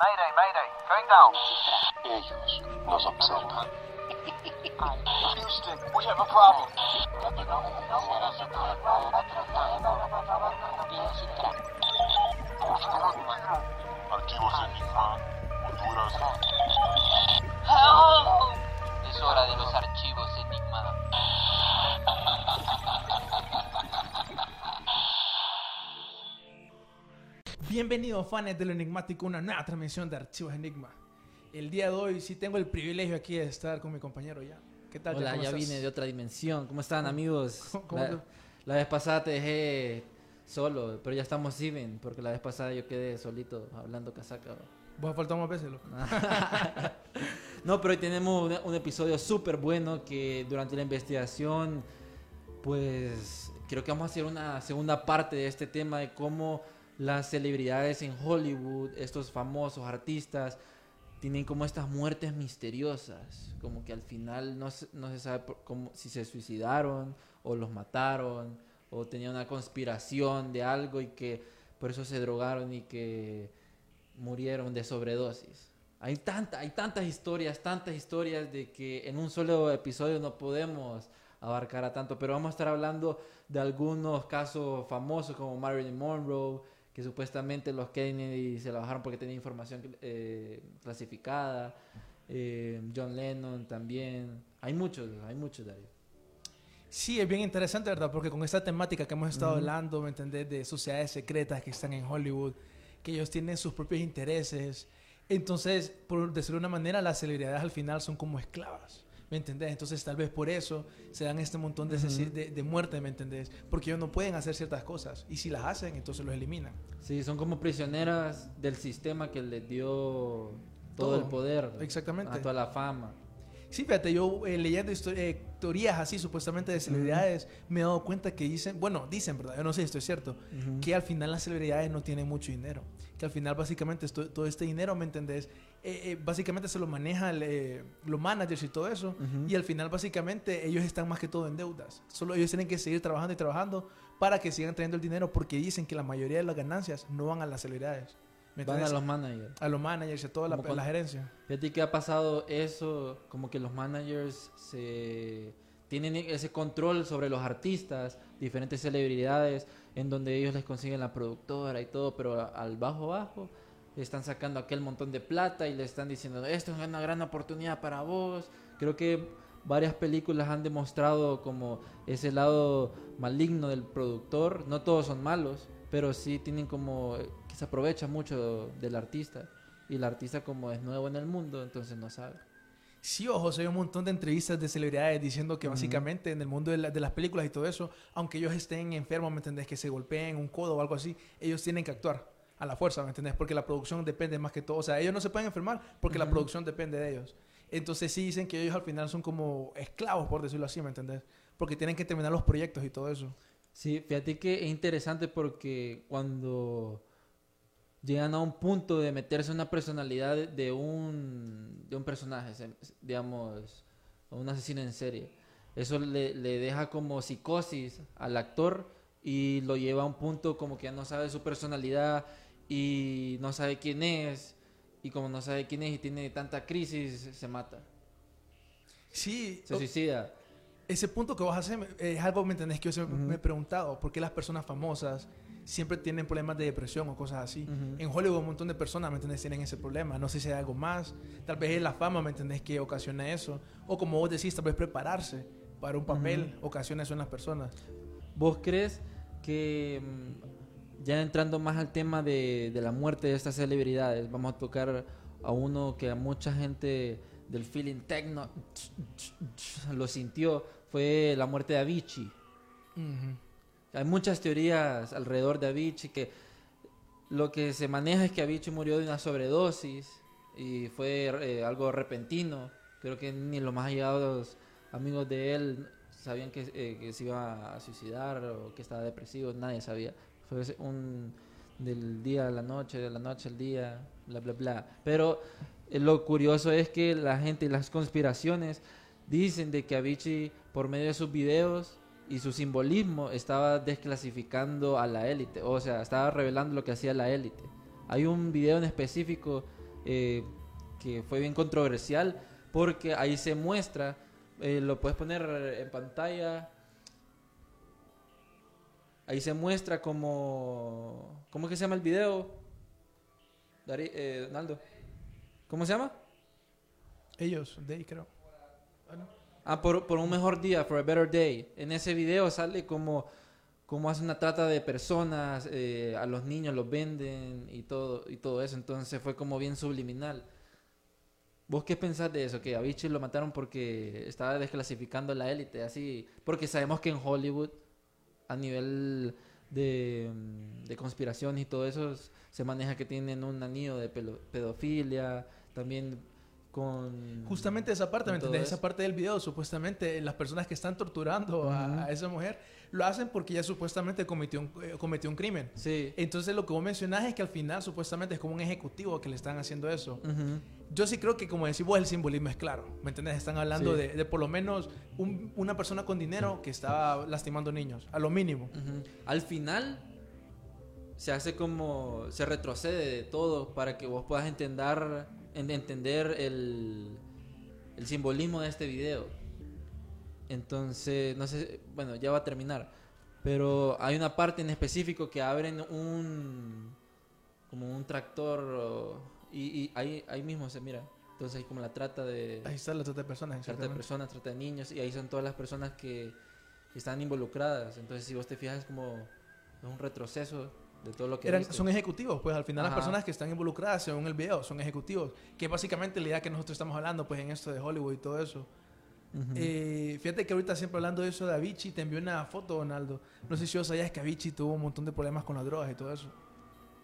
Mayday, mayday, going down. Ellos nos observan. Houston, we have a problem. Archivos Enigma, Honduras. Help! Es hora de los archivos Bienvenidos fans de lo enigmático, una nueva transmisión de Archivos Enigma. El día de hoy sí tengo el privilegio aquí de estar con mi compañero ya. ¿Qué tal? Hola, ¿Cómo ya vine de otra dimensión. ¿Cómo están, amigos? cómo- cómo la, te- la vez pasada te dejé solo, pero ya estamos even, porque la vez pasada yo quedé solito hablando casaca. Vos faltamos más veces, loco. No, pero hoy tenemos una- un episodio súper bueno que durante la investigación, pues creo que vamos a hacer una segunda parte de este tema de cómo las celebridades en Hollywood, estos famosos artistas, tienen como estas muertes misteriosas, como que al final no se, no se sabe por- si se suicidaron o los mataron o tenían una conspiración de algo y que por eso se drogaron y que murieron de sobredosis. Hay, tanta, hay tantas historias, tantas historias de que en un solo episodio no podemos abarcar a tanto, pero vamos a estar hablando de algunos casos famosos como Marilyn Monroe, que supuestamente los Kennedy se la bajaron porque tenía información eh, clasificada, eh, John Lennon también, hay muchos, hay muchos de ahí. Sí, es bien interesante, ¿verdad? Porque con esta temática que hemos estado hablando, ¿me entendés? De sociedades secretas que están en Hollywood, que ellos tienen sus propios intereses. Entonces, por decirlo de una manera, las celebridades al final son como esclavas. ¿Me entendés? Entonces, tal vez por eso se dan este montón de, asesi- de, de muerte, ¿me entendés? Porque ellos no pueden hacer ciertas cosas. Y si las hacen, entonces los eliminan. Sí, son como prisioneras del sistema que les dio todo, Todo. el poder, Exactamente. a toda la fama. Sí, fíjate, yo eh, leyendo eh, teorías así supuestamente de celebridades, me he dado cuenta que dicen, bueno, dicen, ¿verdad? Yo no sé si esto es cierto, que al final las celebridades no tienen mucho dinero. Que al final básicamente esto- todo este dinero, ¿me entendés? Eh, eh, básicamente se lo maneja el, eh, los managers y todo eso. Y al final básicamente ellos están más que todo en deudas. Solo ellos tienen que seguir trabajando y trabajando para que sigan trayendo el dinero porque dicen que la mayoría de las ganancias no van a las celebridades. ¿Me Van a los managers. a los managers y a toda la, cuando- la gerencia. Fíjate que ha pasado eso, como que los managers se tienen ese control sobre los artistas, diferentes celebridades, en donde ellos les consiguen la productora y todo, pero al bajo bajo están sacando aquel montón de plata y le están diciendo, esto es una gran oportunidad para vos. Creo que varias películas han demostrado como ese lado maligno del productor. No todos son malos, pero sí tienen como que se aprovecha mucho del artista. Y el artista como es nuevo en el mundo, entonces no sabe. Sí, ojo, hay un montón de entrevistas de celebridades diciendo que básicamente en el mundo de, la- de las películas y todo eso, aunque ellos estén enfermos, ¿me entendés? Que se golpeen un codo o algo así, ellos tienen que actuar a la fuerza, ¿me entendés? Porque la producción depende más que todo. O sea, ellos no se pueden enfermar porque la producción depende de ellos. Entonces sí dicen que ellos al final son como esclavos, por decirlo así, ¿me entendés? Porque tienen que terminar los proyectos y todo eso. Sí, fíjate que es interesante porque cuando llegan a un punto de meterse en una personalidad de- un, de un personaje, digamos, un asesino en serie, eso le, le deja como psicosis al actor y lo lleva a un punto como que ya no sabe su personalidad y no sabe quién es y como no sabe quién es y tiene tanta crisis, se mata, Sí, se o- suicida. Ese punto que vas a hacer es algo, ¿me entendés? Que yo siempre me he preguntado, ¿por qué las personas famosas siempre tienen problemas de depresión o cosas así? En Hollywood un montón de personas, ¿me entendés? Tienen ese problema. No sé si hay algo más. Tal vez es la fama, ¿me entendés? Que ocasiona eso. O como vos decís, tal vez prepararse para un papel ocasiona eso en las personas. ¿Vos crees que mm, ya entrando más al tema de, de la muerte de estas celebridades, vamos a tocar a uno que a mucha gente del feeling techno lo sintió, fue la muerte de Avicii. Hay muchas teorías alrededor de Avicii que lo que se maneja es que Avicii murió de una sobredosis y fue eh, algo repentino. Creo que ni los más allegados amigos de él sabían que, eh, que se iba a suicidar o que estaba depresivo, nadie sabía. Fue un del día a la noche, de la noche al día, bla, bla, bla. Pero eh, lo curioso es que la gente y las conspiraciones dicen de que Avicii, por medio de sus videos y su simbolismo, estaba desclasificando a la élite. O sea, estaba revelando lo que hacía la élite. Hay un video en específico eh, que fue bien controversial porque ahí se muestra, eh, lo puedes poner en pantalla. Ahí se muestra como... ¿Cómo es que se llama el video? Eh, Donaldo. ¿Cómo se llama? Ellos, ahí creo. Ah, por, por un mejor día, for a better day. En ese video sale como, como hace una trata de personas, eh, a los niños los venden y todo, y todo eso. Entonces fue como bien subliminal. ¿Vos qué pensás de eso? Que a Avicii lo mataron porque estaba desclasificando la élite, así. Porque sabemos que en Hollywood, a nivel de, de conspiración y todo eso, se maneja que tienen un anillo de pedofilia, también con... Justamente esa parte, ¿me eso. Esa parte del video, supuestamente las personas que están torturando a- esa mujer lo hacen porque ella supuestamente cometió un, eh, cometió un crimen. Sí. Entonces lo que vos mencionás es que al final supuestamente es como un ejecutivo que le están haciendo eso. Yo sí creo que como decís vos, el simbolismo es claro. ¿Me entendés? Están hablando Sí. de, de por lo menos un- una persona con dinero que estaba lastimando niños, a lo mínimo. Al final se hace como se retrocede de todo para que vos puedas entender en- entender el, el simbolismo de este video. Entonces, no sé, bueno, ya va a terminar, pero hay una parte en específico que abren un como un tractor o- y, y ahí ahí mismo se mira. Entonces hay como la trata de Ahí está la trata de personas. trata de personas, trata de niños, y ahí son todas las personas que están involucradas. Entonces, si vos te fijas, es como es un retroceso de todo lo que Eran- son ejecutivos, pues al final las Ajá. personas que están involucradas según el video son ejecutivos, que básicamente la idea que nosotros estamos hablando pues en esto de Hollywood y todo eso. Ujú. Eh, fíjate que ahorita siempre hablando de eso de Avicii, te envió una foto, Donaldo. No sé si vos sabías que Avicii tuvo un montón de problemas con las drogas y todo eso.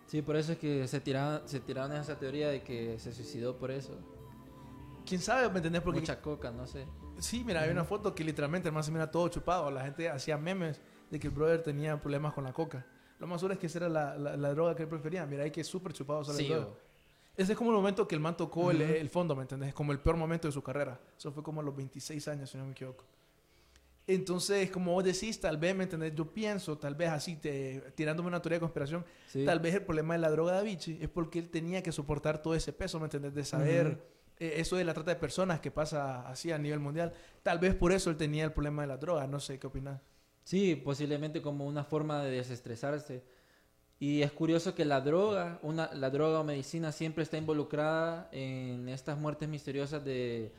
Sí, por eso es que se tiraron, se tiraron esa teoría de que se suicidó por eso. ¿Quién sabe? ¿Me entendés? Porque Mucha coca, no sé. sí, mira, hay una foto que literalmente el man se mira todo chupado. La gente hacía memes de que el brother tenía problemas con la coca. Lo más seguro es que esa era la, la- la droga que él prefería. Mira, hay que súper chupado sale Sí, todo. Ese es como el momento que el man tocó el, Ujú. el fondo, ¿me entendés? Como el peor momento de su carrera. Eso fue como a los 26 años, si no me equivoco. Entonces, como vos decís, tal vez, ¿me entendés? Yo pienso, tal vez así, te, tirándome una teoría de conspiración, sí. tal vez el problema de la droga de Avicii es porque él tenía que soportar todo ese peso, ¿me entendés? De saber Ujú. eh, eso de la trata de personas que pasa así a nivel mundial. Tal vez por eso él tenía el problema de la droga. No sé qué opinas. Sí, posiblemente como una forma de desestresarse. Y es curioso que la droga, una, la droga o medicina siempre está involucrada en estas muertes misteriosas de,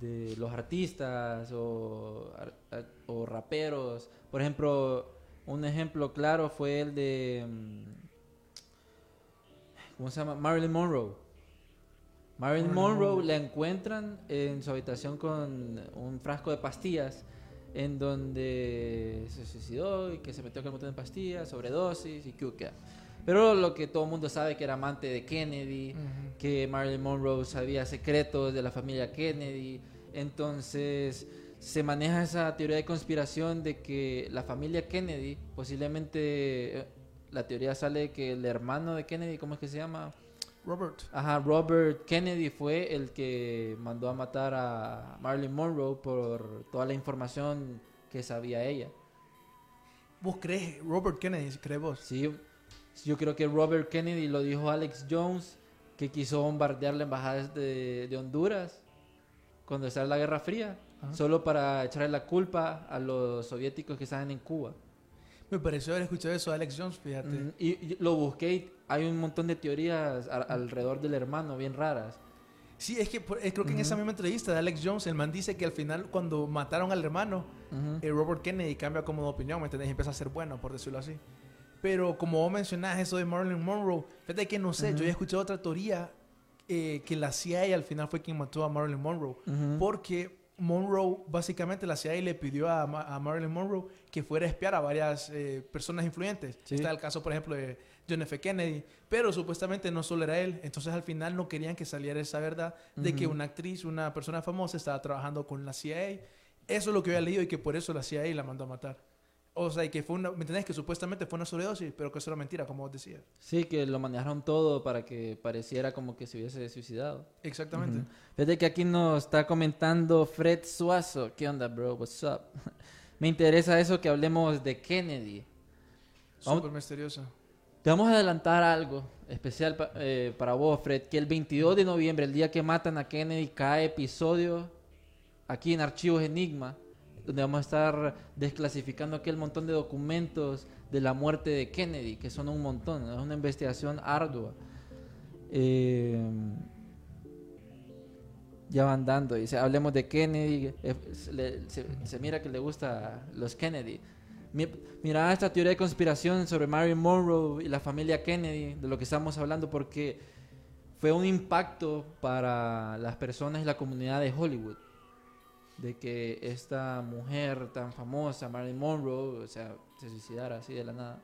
de los artistas o, o raperos. Por ejemplo, un ejemplo claro fue el de... mm, ¿Cómo se llama? Marilyn Monroe. Marilyn Monroe. la encuentran en su habitación con un frasco de pastillas en donde se suicidó y que se metió con un montón de pastillas, sobredosis y que. Pero lo que todo el mundo sabe que era amante de Kennedy, que Marilyn Monroe sabía secretos de la familia Kennedy. Entonces se maneja esa teoría de conspiración de que la familia Kennedy, posiblemente eh, la teoría sale que el hermano de Kennedy, ¿cómo es que se llama? Robert. Ajá, Robert Kennedy fue el que mandó a matar a Marilyn Monroe por toda la información que sabía ella. ¿Vos crees? Robert Kennedy, ¿crees vos? Sí, yo creo que Robert Kennedy lo dijo Alex Jones, que quiso bombardear la embajada de, de Honduras cuando estaba la Guerra Fría, Ajá. solo para echarle la culpa a los soviéticos que estaban en Cuba. Me pareció haber escuchado eso de Alex Jones, fíjate. Mm, Y, y lo busqué y hay un montón de teorías a- alrededor del hermano, bien raras. Sí, es que eh, creo que en esa misma entrevista de Alex Jones, el man dice que al final cuando mataron al hermano, Ujú. eh, Robert Kennedy cambia como de opinión, ¿me entendés? Y empieza a ser bueno, por decirlo así. Pero como vos mencionás eso de Marilyn Monroe, fíjate que no sé, yo he escuchado otra teoría eh, que la CIA al final fue quien mató a Marilyn Monroe. Porque Monroe, básicamente la CIA le pidió a, Ma- a Marilyn Monroe que fuera a espiar a varias eh, personas influyentes. Sí. Está el caso, por ejemplo, de, John F. Kennedy, pero supuestamente no solo era él, entonces al final no querían que saliera esa verdad de que una actriz, una persona famosa estaba trabajando con la CIA. Eso es lo que había leído y que por eso la CIA la mandó a matar. O sea, y que fue una, ¿me entendés? Que supuestamente fue una sobredosis, pero que eso era mentira, como vos decías. Sí, que lo manejaron todo para que pareciera como que se hubiese suicidado. Exactamente. Fíjate que aquí nos está comentando Fred Suazo. ¿Qué onda, bro? What's up? Me interesa eso que hablemos de Kennedy. Súper misterioso. Te vamos a adelantar algo especial eh, para vos, Fred. Que el 22 de noviembre, el día que matan a Kennedy, cae episodio aquí en Archivos Enigma, donde vamos a estar desclasificando aquel montón de documentos de la muerte de Kennedy, que son un montón. Es una investigación ardua. Eh, ya van dando. Dice, hablemos de Kennedy. eh, se- se mira que le gusta los Kennedy. Mi- Mira esta teoría de conspiración sobre Marilyn Monroe y la familia Kennedy, de lo que estamos hablando, porque fue un impacto para las personas y la comunidad de Hollywood. De que esta mujer tan famosa, Marilyn Monroe, o sea, se suicidara así de la nada.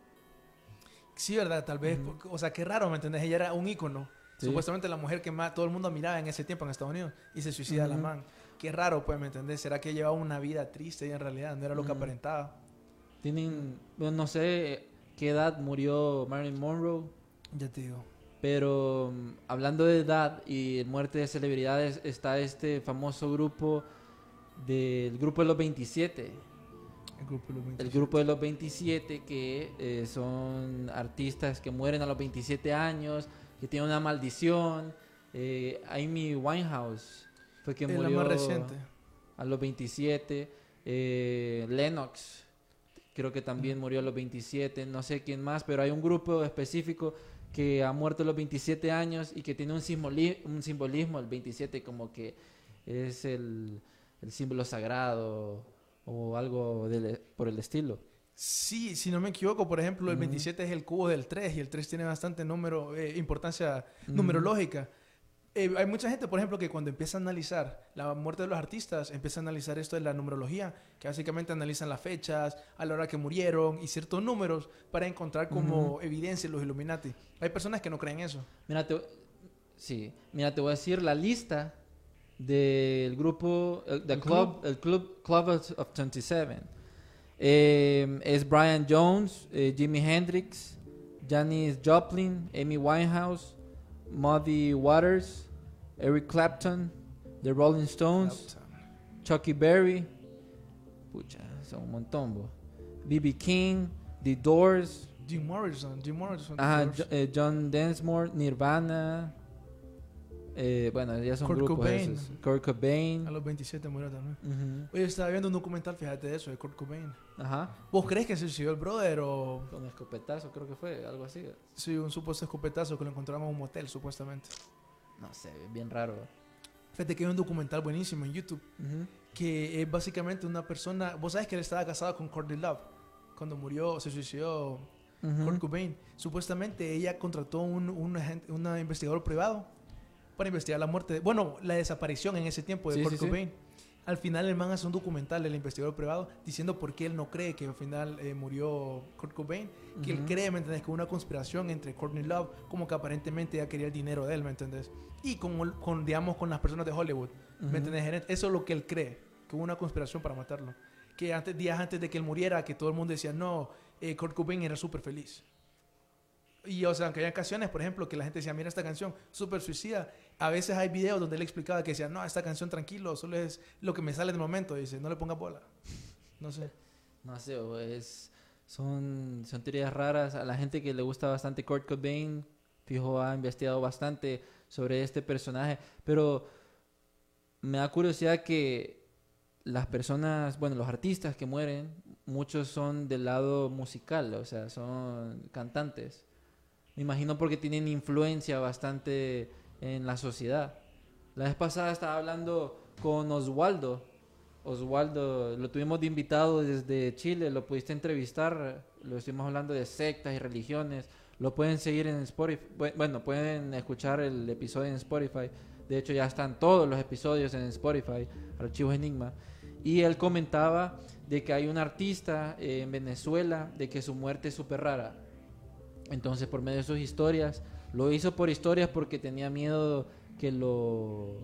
Sí, ¿verdad? Tal vez, porque- o sea, qué raro, ¿me entendés? Ella era un ícono. Sí. Supuestamente la mujer que más todo el mundo miraba en ese tiempo en Estados Unidos y se suicida la Ujú. man. Qué raro, pues, ¿me entendés? ¿Será que llevaba una vida triste y en realidad no era lo que aparentaba? Tienen, bueno, no sé qué edad murió Marilyn Monroe, Ya te digo. Pero mm, hablando de edad y muerte de celebridades, está este famoso grupo del grupo de los 27. El grupo de los El 27. grupo de los 27 que eh, son artistas que mueren a los 27 años, que tienen una maldición. Eh, Amy Winehouse fue la murió más reciente. a los 27. Eh, Lennox creo que también murió a los 27. No sé quién más, pero hay un grupo específico que ha muerto a los 27 años y que tiene un, un simbolismo, el 27 como que es el, el símbolo sagrado o algo del- por el estilo. Sí, si no me equivoco, por ejemplo, el Ujú. 27 es el cubo del 3 y el 3 tiene bastante número, eh, importancia Ujú. numerológica. Eh, hay mucha gente, por ejemplo, que cuando empieza a analizar la muerte de los artistas, empieza a analizar esto de la numerología, que básicamente analizan las fechas, a la hora que murieron y ciertos números para encontrar como evidencia los Illuminati. Hay personas que no creen eso. Mira, te, sí, mira, te voy a decir la lista del grupo, el, del ¿El club, el club Club of of 27. Eh, es Brian Jones, eh, Jimi Hendrix, Janis Joplin, Amy Winehouse, Muddy Waters, Eric Clapton, The Rolling Stones, Chucky Berry, pucha, son un montón, bo. B.B. King, The Doors, Jim Morrison, Jim Morrison. Ajá, of course. Jo- eh, John Densmore, Nirvana. Eh, bueno, ya son Kurt grupos Cobain. esos. Kurt Cobain. a los 27 murió también. Ujú. Oye, estaba viendo un documental, fíjate de eso, de Kurt Cobain. Ajá. ¿Vos crees que se suicidó el brother o Con escopetazo, creo que fue, algo así. sí, un supuesto escopetazo que lo encontramos en un motel, supuestamente? No sé, bien raro. Fíjate que hay un documental buenísimo en YouTube Ujú. que es básicamente una persona. Vos sabes que él estaba casado con Courtney Love cuando murió, se suicidó Ujú. Kurt Cobain. Supuestamente ella contrató un, un agente- un investigador privado para investigar la muerte, de- bueno, la desaparición en ese tiempo de Sí, Kurt sí, sí. Cobain. Al final el man hace un documental, el investigador privado, diciendo por qué él no cree que al final eh, murió Kurt Cobain. Que él Ujú. cree, ¿me entendés? Que hubo una conspiración entre Courtney Love, como que aparentemente ella quería el dinero de él, ¿me entendés? Y con, con digamos, con las personas de Hollywood, Ujú. ¿me entendés? Gerente? Eso es lo que él cree, que hubo una conspiración para matarlo. Que antes, días antes de que él muriera, que todo el mundo decía, no, eh, Kurt Cobain era súper feliz. Y, o sea, aunque hay canciones, por ejemplo, que la gente decía, mira esta canción, súper suicida. A veces hay videos donde él explicaba que decía, no, esta canción tranquilo, solo es lo que me sale en el momento. Dice, no le ponga bola. No sé. No sé, o es, son, son teorías raras. A la gente que le gusta bastante Kurt Cobain, fijo, ha investigado bastante sobre este personaje. Pero me da curiosidad que las personas, bueno, los artistas que mueren, muchos son del lado musical, o sea, son cantantes. Me imagino porque tienen influencia bastante en la sociedad. La vez pasada estaba hablando con Oswaldo. Oswaldo, lo tuvimos de invitado desde Chile, lo pudiste entrevistar, lo estuvimos hablando de sectas y religiones, lo pueden seguir en Spotify, Bu- bueno, pueden escuchar el episodio en Spotify, de hecho ya están todos los episodios en Spotify, Archivos Enigma, y él comentaba de que hay un artista en Venezuela, de que su muerte es súper rara, Entonces, por medio de sus historias, lo hizo por historias porque tenía miedo que lo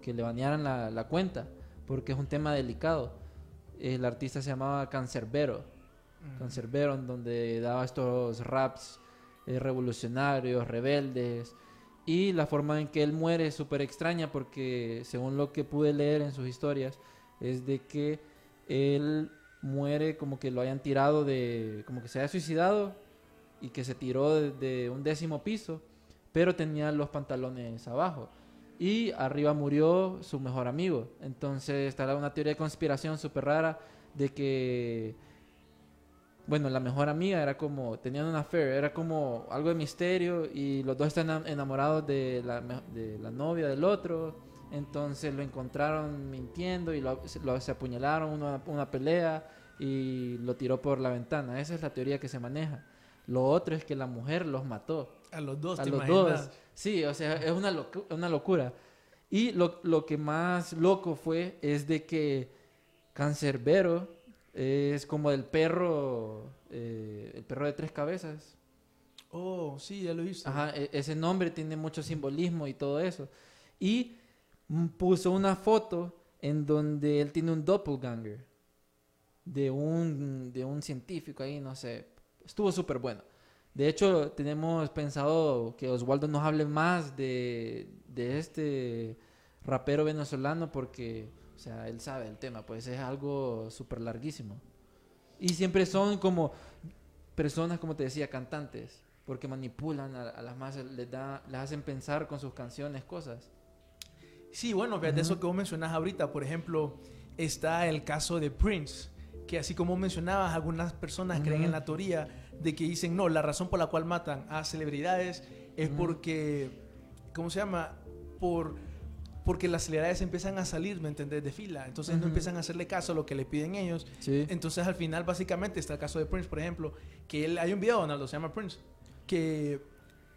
que le banearan la, la cuenta, porque es un tema delicado. El artista se llamaba Cancerbero, Cancerbero, en donde daba estos raps eh, revolucionarios, rebeldes, y la forma en que él muere es súper extraña porque, según lo que pude leer en sus historias, es de que él muere como que lo hayan tirado de, como que se haya suicidado y que se tiró de, de un décimo piso, pero tenía los pantalones abajo. Y arriba murió su mejor amigo. Entonces está una teoría de conspiración súper rara de que, bueno, la mejor amiga era como, tenían una affair, era como algo de misterio y los dos están enam- enamorados de la, de la novia del otro. Entonces lo encontraron mintiendo y lo, lo- se apuñalaron una, una pelea y lo tiró por la ventana. Esa es la teoría que se maneja. Lo otro es que la mujer los mató A los dos, a ¿te los imaginas? dos. Sí, o sea, es una, locu- una locura. Y lo, lo que más loco fue es de que Cancerbero es como el perro, eh, el perro de tres cabezas. Oh, sí, ya lo he visto. Ajá, e- ese nombre tiene mucho simbolismo y todo eso. Y puso una foto en donde él tiene un doppelganger de un, de un científico ahí, no sé. Estuvo súper bueno. De hecho, tenemos pensado que Oswaldo nos hable más de, de este rapero venezolano porque, o sea, él sabe el tema, pues es algo súper larguísimo. Y siempre son como personas, como te decía, cantantes, porque manipulan a, a las masas, les, da, les hacen pensar con sus canciones cosas. Sí, bueno, fíjate eso que vos mencionás ahorita, por ejemplo, está el caso de Prince, que así como mencionabas, algunas personas creen en la teoría de que dicen, no, la razón por la cual matan a celebridades es porque, ¿cómo se llama? Por, porque las celebridades empiezan a salir, ¿me entendés? De fila, entonces no empiezan a hacerle caso a lo que le piden ellos. Sí. Entonces al final básicamente está el caso de Prince, por ejemplo, que él, hay un video, Donaldo, se llama Prince, que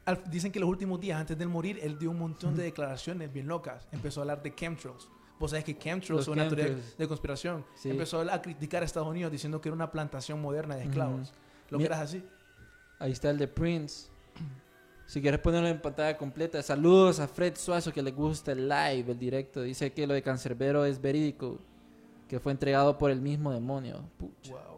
al- dicen que los últimos días antes de él morir, él dio un montón de declaraciones bien locas. Empezó a hablar de chemtrails. Vos sabés que chemtrails es una teoría de conspiración. Sí. Empezó a criticar a Estados Unidos diciendo que era una plantación moderna de esclavos. Ujú. Lo Mi- que así. Ahí está el de Prince. Si quieres ponerlo en pantalla completa. Saludos a Fred Suazo que le gusta el live, el directo. Dice que lo de Cancerbero es verídico. Que fue entregado por el mismo demonio. Pucha. Wow.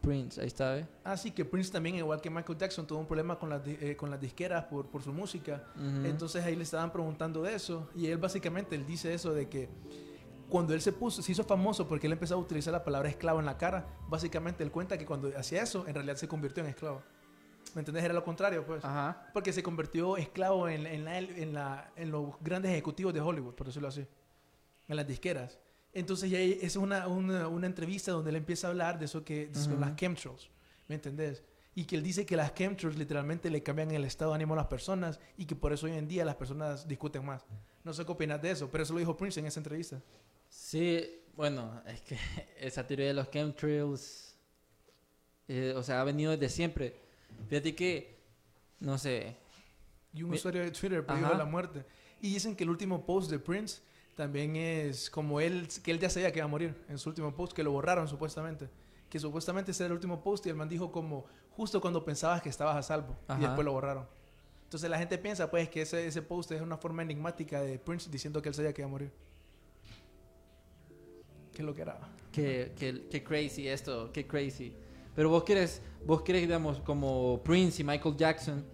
Prince, ahí está, ¿ve? Así que Prince también, igual que Michael Jackson, tuvo un problema con las, eh, con las disqueras por, por su música. Entonces ahí le estaban preguntando de eso y él básicamente él dice eso de que cuando él se puso, se hizo famoso porque él empezó a utilizar la palabra esclavo en la cara, básicamente él cuenta que cuando hacía eso en realidad se convirtió en esclavo. ¿Me entendés? Era lo contrario, pues. Ajá. Porque se convirtió esclavo en, en, la- en, la- en los grandes ejecutivos de Hollywood, por decirlo así, en las disqueras. Entonces ya es una, una, una entrevista donde él empieza a hablar de eso que de Ujú. las chemtrails, ¿me entendés? Y que él dice que las chemtrails literalmente le cambian el estado de ánimo a las personas y que por eso hoy en día las personas discuten más. No sé qué opinas de eso, pero eso lo dijo Prince en esa entrevista. Sí, bueno, es que esa teoría de los chemtrails, eh, o sea, ha venido desde siempre. Fíjate que, no sé, Y un Mi- usuario de Twitter pidió la muerte. Y dicen que el último post de Prince también es como él, que él ya sabía que iba a morir en su último post, que lo borraron supuestamente. Que supuestamente ese era el último post y el man dijo como justo cuando pensabas que estabas a salvo. Ajá. Y después lo borraron. Entonces la gente piensa pues que ese, ese post es una forma enigmática de Prince diciendo que él sabía que iba a morir. ¿Qué lo que era? qué, qué- qué crazy esto, qué crazy. Pero vos querés, vos querés, digamos, como Prince y Michael Jackson,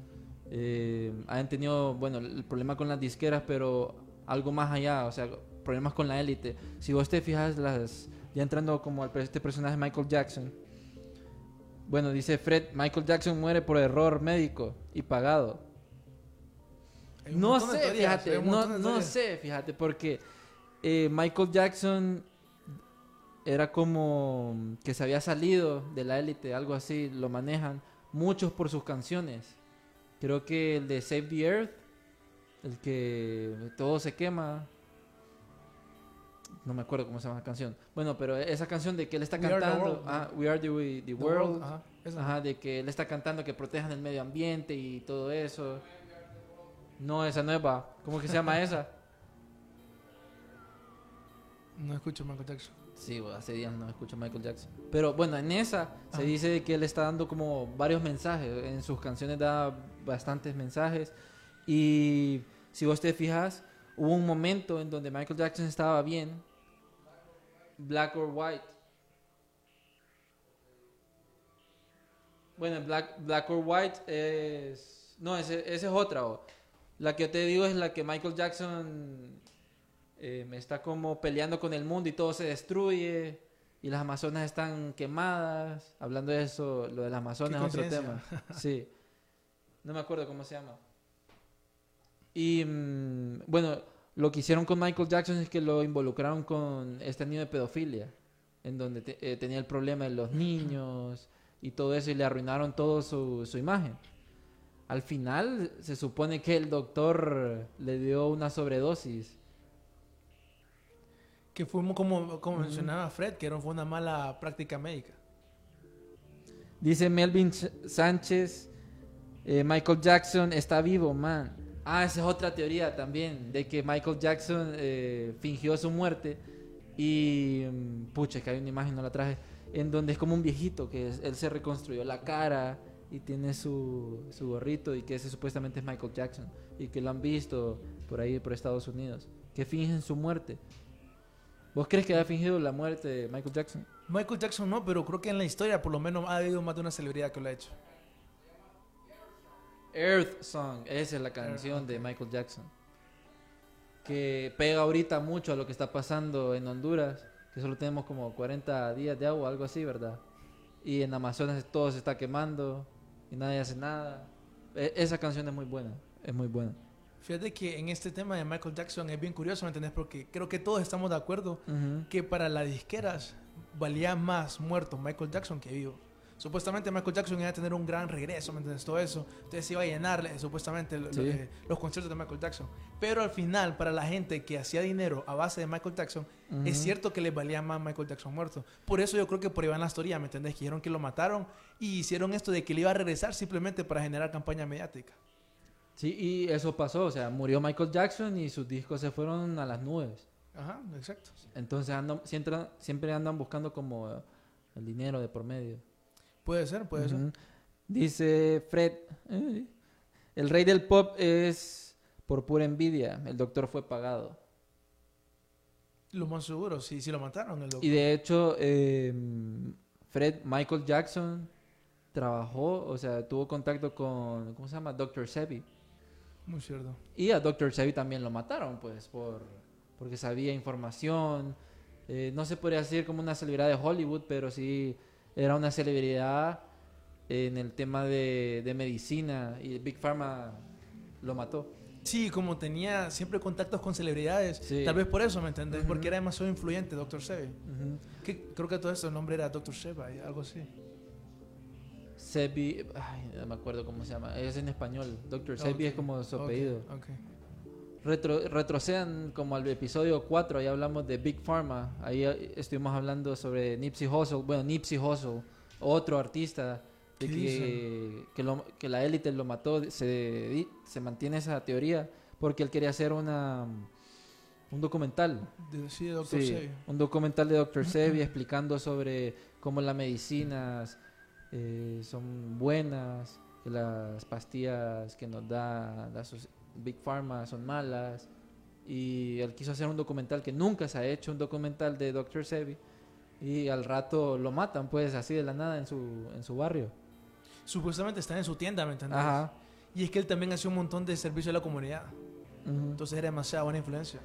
eh, han tenido, bueno, el problema con las disqueras, pero algo más allá, o sea, problemas con la élite. Si vos te fijas, las, ya entrando como al, este personaje Michael Jackson, bueno, dice Fred, Michael Jackson muere por error médico y pagado. No sé, teorías, fíjate, no, sé, fíjate, porque eh, Michael Jackson era como que se había salido de la élite, algo así, lo manejan muchos por sus canciones. Creo que el de Save the Earth, el que todo se quema, no me acuerdo cómo se llama la canción. Bueno, pero esa canción de que él está We Are the cantando, World, ah, We Are the, the The World, Ajá, de que él está cantando que protejan el medio ambiente y todo eso. No, esa no es va. ¿Cómo que se llama esa? No escucho Michael Jackson. Sí, hace días no escucho Michael Jackson. Pero bueno, en esa se Ajá. dice que él está dando como varios mensajes. En sus canciones da bastantes mensajes. Y si vos te fijas, hubo un momento en donde Michael Jackson estaba bien. Black or White. Bueno, Black, Black or White es... No, ese, esa es otra. o. La que yo te digo es la que Michael Jackson eh, está como peleando con el mundo y todo se destruye y las Amazonas están quemadas. Hablando de eso, lo de las Amazonas es otro tema. Sí. No me acuerdo cómo se llama. Y mm, bueno, lo que hicieron con Michael Jackson es que lo involucraron con este niño de pedofilia, en donde te- eh, tenía el problema de los niños y todo eso y le arruinaron todo su, su imagen. Al final se supone que el doctor le dio una sobredosis. Que fue como, como mencionaba Fred, que fue una mala práctica médica. Dice Melvin Ch- Sánchez, eh, Michael Jackson está vivo, man. Ah, esa es otra teoría también, de que Michael Jackson eh, fingió su muerte y, mm, pucha, que hay una imagen, no la traje, en donde es como un viejito, que es- él se reconstruyó la cara y tiene su, su gorrito y que ese supuestamente es Michael Jackson y que lo han visto por ahí, por Estados Unidos, que fingen su muerte. ¿Vos crees que ha fingido la muerte de Michael Jackson? Michael Jackson no, pero creo que en la historia por lo menos ha habido más de una celebridad que lo ha hecho. Earth Song, esa es la canción de Michael Jackson. Que pega ahorita mucho a lo que está pasando en Honduras, que solo tenemos como 40 días de agua, algo así, ¿verdad? Y en Amazonas todo se está quemando y nadie hace nada. E- esa canción es muy buena, es muy buena. Fíjate que en este tema de Michael Jackson es bien curioso, ¿me entendés? Porque creo que todos estamos de acuerdo Ujú. que para las disqueras valía más muerto Michael Jackson que vivo. Supuestamente Michael Jackson iba a tener un gran regreso, ¿me entiendes? Todo eso. Entonces iba a llenar eh, supuestamente Sí. los conciertos de Michael Jackson. Pero al final, para la gente que hacía dinero a base de Michael Jackson, es cierto que les valía más Michael Jackson muerto. Por eso yo creo que por ahí va en la historia, ¿me entendés? Que dijeron que lo mataron y hicieron esto de que le iba a regresar simplemente para generar campaña mediática. Sí, y eso pasó, o sea, murió Michael Jackson y sus discos se fueron a las nubes. Ajá, exacto. Entonces andan, siempre, siempre andan buscando como el dinero de por medio. Puede ser, puede ser. Dice Fred, eh, el rey del pop es por pura envidia, el doctor fue pagado. Lo más seguro, sí, sí lo mataron. El doctor. Y de hecho, eh, Fred, Michael Jackson trabajó, o sea, tuvo contacto con, ¿cómo se llama? Dr. Sebi. Muy cierto. Y a Dr. Sebi también lo mataron, pues, por, porque sabía información. Eh, no se podría decir como una celebridad de Hollywood, pero sí era una celebridad en el tema de, de medicina y Big Pharma lo mató. Sí, como tenía siempre contactos con celebridades, Sí. tal vez por eso, ¿me entendés? Porque era demasiado influyente, Dr. Ujú. Que, creo que todo eso el nombre era Dr. Y algo así. Sebi, ay, no me acuerdo cómo se llama, es en español. Dr. Sebi Ok, es como su apellido. ok. Retro- retrocedan como al episodio 4, ahí hablamos de Big Pharma, ahí eh, estuvimos hablando sobre Nipsey Hussle, bueno, Nipsey Hussle, otro artista de ¿Qué que, que, lo- que la élite lo mató, se, se mantiene esa teoría porque él quería hacer una un documental, De- sí, de Dr. Sí, un documental de Dr. Sebi explicando sobre cómo las medicinas eh, son buenas, que las pastillas que nos da la soci- Big Pharma son malas. Y él quiso hacer un documental que nunca se ha hecho, un documental de Dr. Sebi. Y al rato lo matan, pues, así de la nada en su, en su barrio. Supuestamente está en su tienda, ¿me entendés? Ajá. Y es que él también hacía un montón de servicio a la comunidad. Ujú. Entonces era demasiada buena influencia.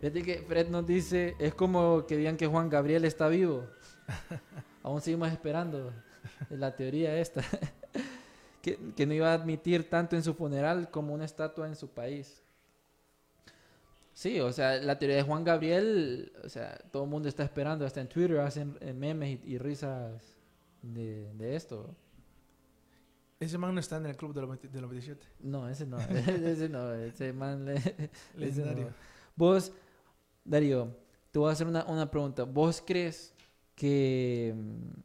Fíjate que Fred nos dice, es como que digan que Juan Gabriel está vivo. Aún seguimos esperando la teoría esta. Que, que no iba a admitir tanto en su funeral como una estatua en su país. Sí, o sea, la teoría de Juan Gabriel, o sea, todo el mundo está esperando, hasta en Twitter hacen eh, memes y, y risas de, de esto. Ese man no está en el club de los, 20 de los 27. No, ese no, ese no, ese man... le- Legendario. no. Vos, Darío, te voy a hacer una, una pregunta. ¿Vos crees que... mm,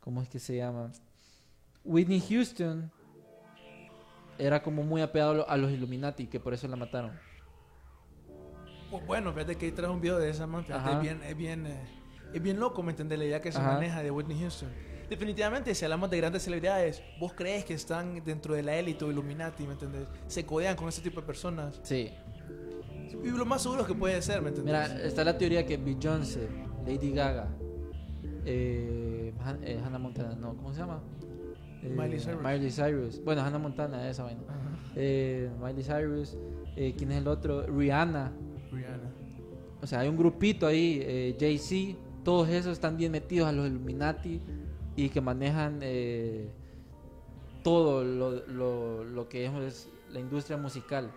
¿Cómo es que se llama? Whitney Houston era como muy apegado a lo- a los Illuminati, que por eso la mataron. Pues bueno, fíjate que ahí trae un video de esa man. fíjate, es bien, es bien, eh, Es bien loco, ¿me entendés? La idea que se Ajá. maneja de Whitney Houston. Definitivamente, si hablamos de grandes celebridades, vos crees que están dentro de la élite o Illuminati, ¿me entendés? Se codean con ese tipo de personas. Sí. Y lo más seguro es que puede ser, ¿me entendés? Mira, está la teoría que Beyoncé, Lady Gaga, eh, eh, Hannah Montana, no, ¿cómo se llama? Eh, Miley Cyrus. Miley Cyrus. Bueno, Hannah Montana, esa vaina. Eh, Miley Cyrus, eh, ¿quién es el otro? Rihanna. Rihanna. O sea, hay un grupito ahí, Jay-Z, todos esos están bien metidos a los Illuminati y que manejan eh, todo lo, lo- lo que es la industria musical.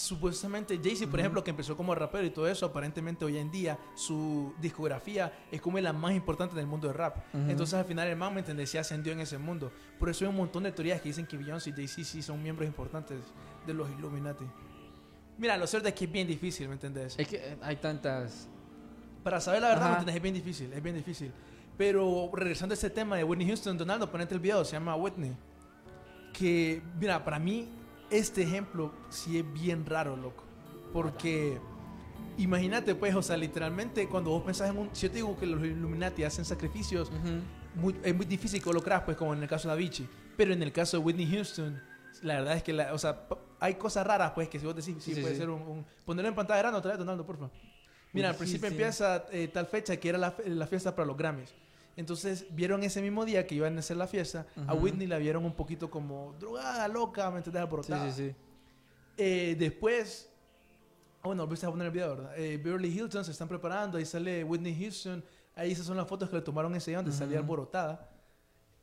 Supuestamente Jay-Z, por ejemplo, que empezó como rapero y todo eso, aparentemente hoy en día su discografía es como la más importante del mundo del rap. Ujú. Entonces al final el man, ¿me entendés? Se ascendió en ese mundo. Por eso hay un montón de teorías que dicen que Beyoncé y Jay-Z sí son miembros importantes de los Illuminati. Mira, lo cierto es que es bien difícil, ¿me entendés? Es que eh, hay tantas... Para saber la verdad, Ajá. ¿me entendés? Es bien difícil, es bien difícil. Pero regresando a este tema de Whitney Houston, Donaldo, ponete el video, se llama Whitney. Que, mira, para mí, este ejemplo sí es bien raro, loco. Porque, imagínate, pues, o sea, literalmente, cuando vos pensás en un. Si yo te digo que los Illuminati hacen sacrificios, Ujú. muy- es muy difícil que lo creas, pues, como en el caso de Avicii. Pero en el caso de Whitney Houston, la verdad es que, la, o sea, hay cosas raras, pues, que si vos decís, sí, Sí, sí, puede sí. ser un, un- Ponerlo en pantalla grande otra vez, Donaldo, por favor. Mira, al principio empieza eh, tal fecha que era la fiesta para los Grammys. Entonces vieron ese mismo día que iban a hacer la fiesta, a Ujú. Whitney la vieron un poquito como drogada, loca, ¿me entendés? Sí, Alborotada. sí, sí. Eh, después, ah, bueno, volviste a poner el video, ¿verdad? Eh, Beverly Hilton se están preparando, ahí sale Whitney Houston, ahí esas son las fotos que le tomaron ese día donde salía Ujú. alborotada.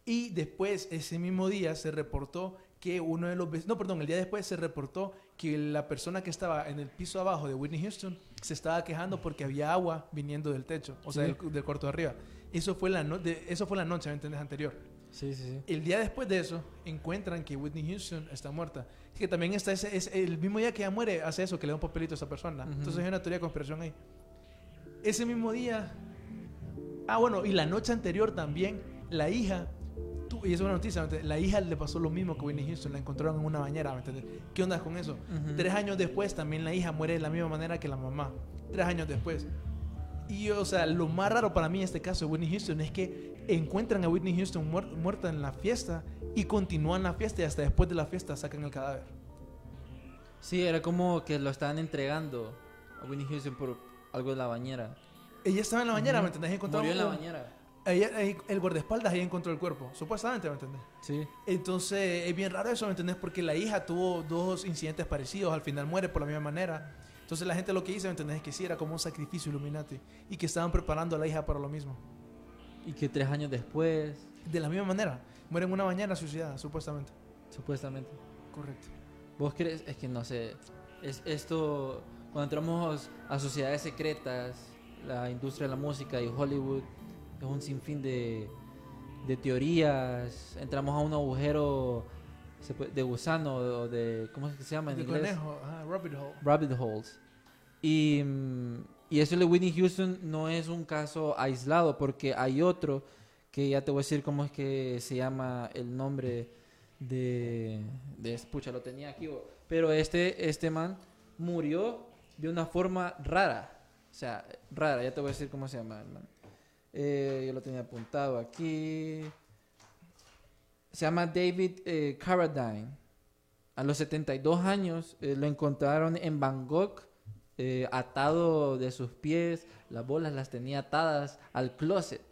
Y después, ese mismo día, se reportó que uno de los vecinos, no, perdón, el día después se reportó que la persona que estaba en el piso abajo de Whitney Houston se estaba quejando porque había agua viniendo del techo, o sea, Sí. del, del cuarto de arriba. Eso fue la, no- de- eso fue la noche, ¿me entiendes? Anterior. Sí, sí, sí. El día después de eso, encuentran que Whitney Houston está muerta. Que también está ese, es el mismo día que ella muere, hace eso, que le da un papelito a esa persona. Ujú. Entonces hay una teoría de conspiración ahí. Ese mismo día. Ah, bueno, y la noche anterior también, la hija. tú- y eso es una noticia, ¿me la hija le pasó lo mismo que Whitney Houston, la encontraron en una bañera, ¿me entiendes? ¿Qué onda con eso? Ujú. Tres años después también la hija muere de la misma manera que la mamá. Tres años después. Y, o sea, lo más raro para mí en este caso de Whitney Houston es que encuentran a Whitney Houston muer- muerta en la fiesta y continúan la fiesta y hasta después de la fiesta sacan el cadáver. Sí, era como que lo estaban entregando a Winnie Houston por algo de la bañera. Ella estaba en la bañera, Ujú. ¿me entendés? Encontraron Murió en la bañera. ella- el guardaespaldas ahí encontró el cuerpo, supuestamente, ¿me entendés? Sí. Entonces es bien raro eso, ¿me entendés? Porque la hija tuvo dos incidentes parecidos, al final muere por la misma manera. Entonces la gente lo que ¿me entendés? Es que sí, era como un sacrificio Illuminati y que estaban preparando a la hija para lo mismo. Y que tres años después, De la misma manera, muere en una bañera suicidada, supuestamente. supuestamente. Correcto. ¿Vos crees? Es que no sé. Es esto, cuando entramos a sociedades secretas, la industria de la música y Hollywood, es un sinfín de, de teorías. Entramos a un agujero de gusano o de. ¿Cómo es que se llama en De inglés? conejo, ajá, rabbit hole. rabbit holes. Y, mm, y eso de Whitney Houston no es un caso aislado, porque hay otro que ya te voy a decir cómo es que se llama el nombre de. de pucha, lo tenía aquí. Pero este, este man murió de una forma rara. O sea, rara, ya te voy a decir cómo se llama el man. Eh, yo lo tenía apuntado aquí. Se llama David eh, Carradine. A los 72 años eh, lo encontraron en Bangkok, eh, atado de sus pies, las bolas las tenía atadas al closet.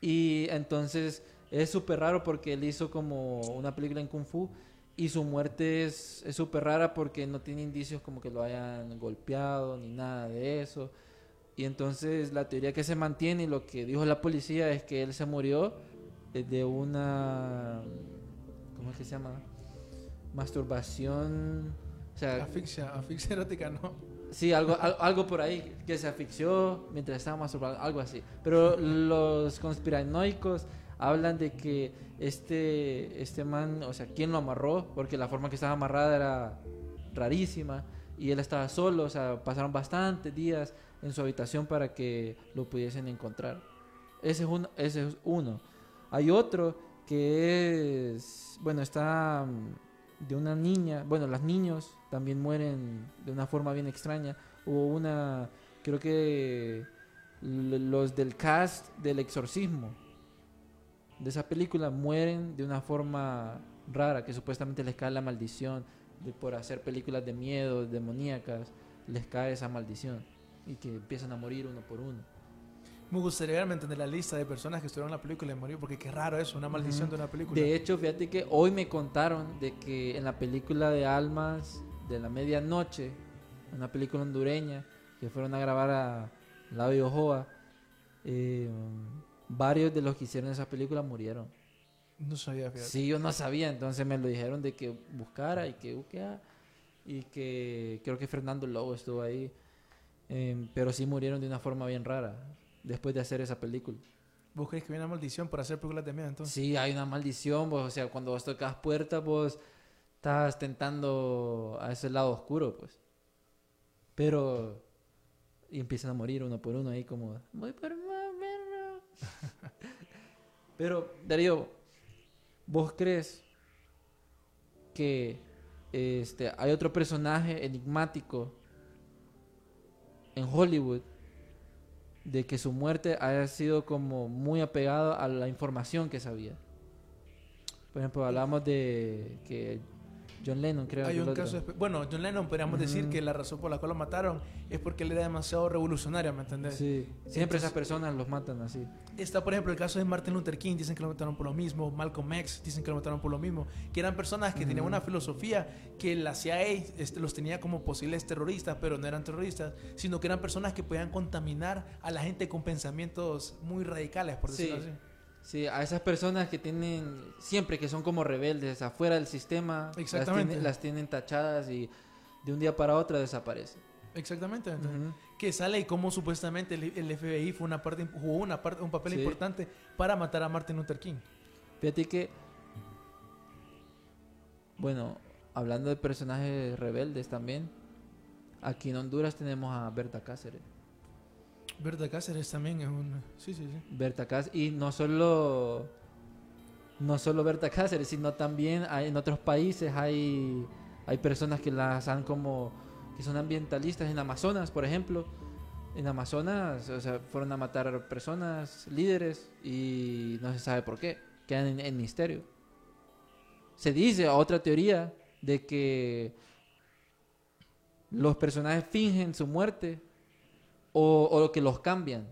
Y entonces es súper raro porque él hizo como una película en Kung Fu y su muerte es súper rara porque no tiene indicios como que lo hayan golpeado ni nada de eso. Y entonces la teoría que se mantiene y lo que dijo la policía es que él se murió de una... ¿Cómo es que se llama? Masturbación. O sea, Asfixia, asfixia erótica, no. Sí, algo, al- algo por ahí, que se asfixió mientras estaba masturbando, algo así. Pero los conspiranoicos hablan de que este, este man, o sea, ¿quién lo amarró? Porque la forma que estaba amarrada era rarísima y él estaba solo, o sea, pasaron bastantes días en su habitación para que lo pudiesen encontrar. Ese es, un, ese es uno. Hay otro que es, bueno, está mm, de una niña, bueno, los niños también mueren de una forma bien extraña. Hubo una, creo que los del cast del exorcismo de esa película mueren de una forma rara, que supuestamente les cae la maldición de por hacer películas de miedo, demoníacas, les cae esa maldición y que empiezan a morir uno por uno. Me gustaría realmente tener la lista de personas que estuvieron en la película y murió, porque qué raro eso, una maldición de una película. De hecho, fíjate que hoy me contaron de que en la película de Almas de la Medianoche, una película hondureña que fueron a grabar a de Ojoa, eh, varios de los que hicieron esa película murieron. no sabía, fíjate. Sí, yo no sabía, entonces me lo dijeron de que buscara y que buscara y que creo que Fernando Lobo estuvo ahí, eh, pero sí murieron de una forma bien rara después de hacer esa película. ¿Vos crees que viene una maldición por hacer películas de miedo entonces? Sí, hay una maldición, vos, o sea, cuando vos tocas puertas, vos estás tentando a ese lado oscuro, pues. Pero... Y empiezan a morir uno por uno ahí como... Voy por más, perro". Pero, Darío, ¿vos crees que este, hay otro personaje enigmático en Hollywood de que su muerte haya sido como muy apegado a la información que sabía. Por ejemplo, hablamos de que John Lennon, creo Hay que un caso, bueno, John Lennon podríamos decir que la razón por la cual lo mataron es porque él era demasiado revolucionario, ¿me entendés? Sí, siempre Entonces- esas personas los matan así. Está, por ejemplo, el caso de Martin Luther King, dicen que lo mataron por lo mismo, Malcolm X, dicen que lo mataron por lo mismo, que eran personas que tenían una filosofía que la CIA este, los tenía como posibles terroristas, pero no eran terroristas, sino que eran personas que podían contaminar a la gente con pensamientos muy radicales, por Sí. decirlo así. Sí, a esas personas que tienen, siempre que son como rebeldes, afuera del sistema, las Exactamente. tienen, las tienen tachadas y de un día para otro desaparecen. Exactamente. entonces, Ujú. Que sale y cómo supuestamente el, el FBI fue una parte, jugó una parte, un papel Sí. importante para matar a Martin Luther King. Fíjate que, bueno, hablando de personajes rebeldes también, aquí en Honduras tenemos a Berta Cáceres. Berta Cáceres también es un... Sí, sí, sí. Berta Cáceres, y no solo, no solo Berta Cáceres, sino también en otros países hay, hay personas que las han como, que son ambientalistas en Amazonas, por ejemplo. En Amazonas, o sea, fueron a matar personas, líderes, y no se sabe por qué, quedan en misterio. Se dice, otra teoría, de que los personajes fingen su muerte o, o que los cambian.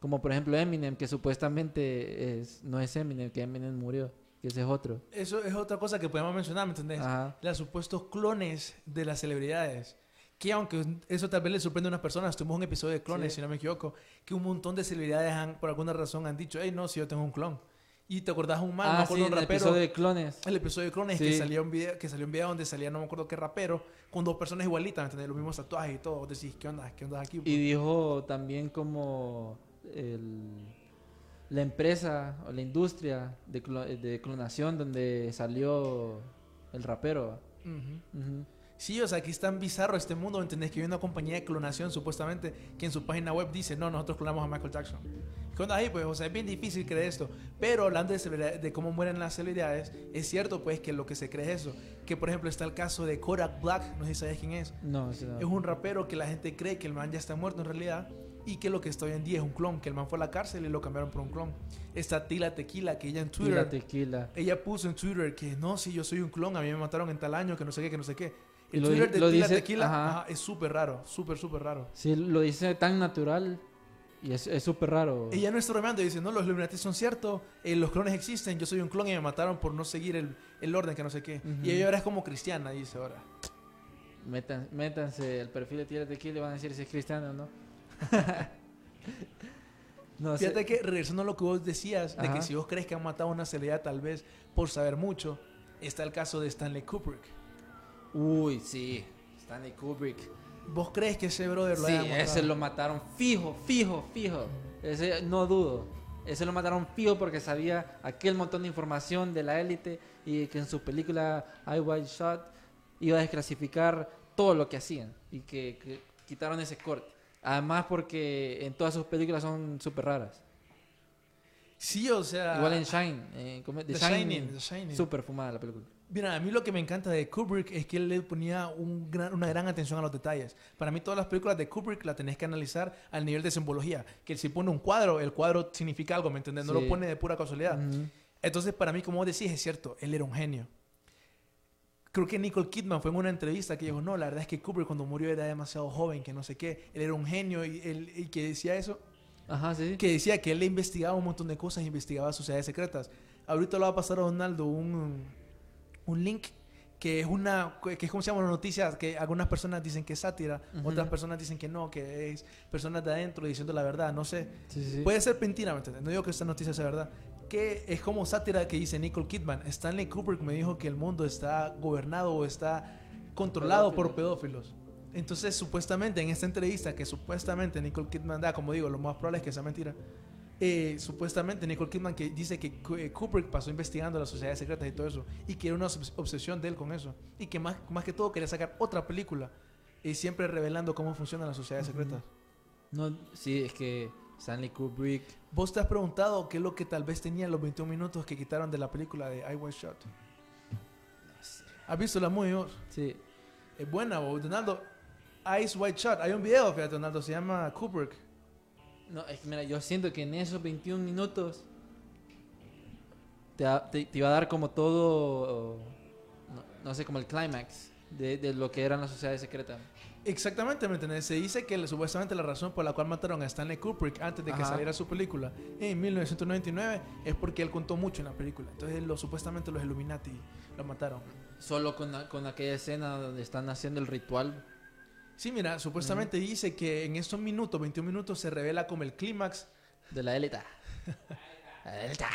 Como por ejemplo Eminem, que supuestamente es, no es Eminem, que Eminem murió, que ese es otro. Eso es otra cosa que podemos mencionar, ¿me entendés? Ajá. Los supuestos clones de las celebridades. Que aunque eso tal vez le sorprende a unas personas, tuvimos un episodio de clones, Sí. si no me equivoco, que un montón de celebridades han, por alguna razón han dicho, hey, no, si yo tengo un clon. Y te acordás un man, no me Ah, acuerdo sí, un en el rapero, episodio de clones. el episodio de clones que salió un video, que salió un video donde salía no me acuerdo qué rapero, con dos personas igualitas, ¿me entendés? Los mismos tatuajes y todo. Decís, ¿qué onda? ¿Qué onda aquí? Y dijo también como el- la empresa o la industria de, clo- de clonación donde salió el rapero. Sí, o sea, aquí es tan bizarro este mundo, ¿entendés? Que hay una compañía de clonación, supuestamente, que en su página web dice, no, nosotros clonamos a Michael Jackson. ¿Qué onda ahí? Pues, o sea, es bien difícil creer esto. Pero hablando de, de cómo mueren las celebridades, es cierto, pues, que lo que se cree es eso. Que, por ejemplo, está el caso de Kodak Black, no sé si sabes quién es. No, ese no. Es un rapero que la gente cree que el man ya está muerto en realidad y que lo que está hoy en día es un clon, que el man fue a la cárcel y lo cambiaron por un clon. Está Tila Tequila, que ella en Twitter... la tequila. Ella puso en Twitter que no, si yo soy un clon, a mí me mataron en tal año, que no sé qué, que no sé qué. El lo de lo dice- Tequila ajá. ajá, es súper raro, súper, súper raro. Sí, lo dice tan natural y es súper raro. Ella no está bromeando dice, no, los Illuminati son ciertos, eh, los clones existen, yo soy un clon y me mataron por no seguir el, el orden, que no sé qué. Y ella ahora es como cristiana, dice ahora. Métanse el perfil de Tierra Tequila y van a decir si es cristiano o no. no sé. Fíjate que, regresando a lo que vos decías, de que si vos crees que han matado a una celebridad tal vez por saber mucho, está el caso de Stanley Kubrick. Uy, sí. Stanley Kubrick. ¿Vos crees que ese brother lo Sí, haya ese lo mataron fijo, fijo, fijo. Ese no dudo. Ese lo mataron fijo porque sabía aquel montón de información de la élite y que en su película I White Shot iba a desclasificar todo lo que hacían y que, que quitaron ese corte. Además porque en todas sus películas son súper raras. Sí, o sea... Igual en Shine, eh, The, The Shining, Shining, The Shining. súper fumada la película. Mira, a mí lo que me encanta de Kubrick es que él le ponía un gran- una gran atención a los detalles. Para mí todas las películas de Kubrick la tenés que analizar al nivel de simbología. Que si pone un cuadro, el cuadro significa algo, ¿me entiendes? No Sí. lo pone de pura casualidad. Entonces, para mí, como vos decís, es cierto, él era un genio. Creo que Nicole Kidman fue en una entrevista que dijo, no, la verdad es que Kubrick cuando murió era demasiado joven, que no sé qué. Él era un genio y, él, y que decía eso. Ajá, sí. Que decía que él investigaba un montón de cosas, investigaba sociedades secretas. Ahorita lo va a pasar a Donaldo un, un link que es una que es como se llama una noticia que algunas personas dicen que es sátira, Ujú. otras personas dicen que no, que es personas de adentro diciendo la verdad, no sé. Sí, sí. Puede ser mentira, ¿me entiendes? No digo que esta noticia sea verdad. Que es como sátira que dice Nicole Kidman. Stanley Kubrick me dijo que el mundo está gobernado o está controlado por pedófilos. Entonces, supuestamente, en esta entrevista que supuestamente Nicole Kidman da, como digo, lo más probable es que sea mentira. Eh, supuestamente Nicole Kidman que dice que eh, Kubrick pasó investigando las sociedades secretas y todo eso y que era una obs- obsesión de él con eso y que más, más que todo quería sacar otra película y siempre revelando cómo funcionan las sociedades secretas. No, sí, es que Stanley Kubrick. ¿Vos te has preguntado qué es lo que tal vez tenía los 21 minutos que quitaron de la película de I Was Shot? ¿Has visto la movie vos? Sí. Es buena, vos, Donaldo. Ice White Shot. Hay un video, fíjate, Donaldo, se llama Kubrick. No, es que mira, yo siento que en esos 21 minutos te, te- te iba a dar como todo, no, no sé, como el clímax de, de lo que eran las sociedades secretas. Exactamente, ¿me entiendes? Se dice que supuestamente la razón por la cual mataron a Stanley Kubrick antes de que Ajá. saliera su película en 1999 es porque él contó mucho en la película. Entonces, lo, supuestamente los Illuminati lo mataron. Solo con, con aquella escena donde están haciendo el ritual. Sí, mira, supuestamente dice que en estos minutos, 21 minutos, se revela como el clímax De la élita.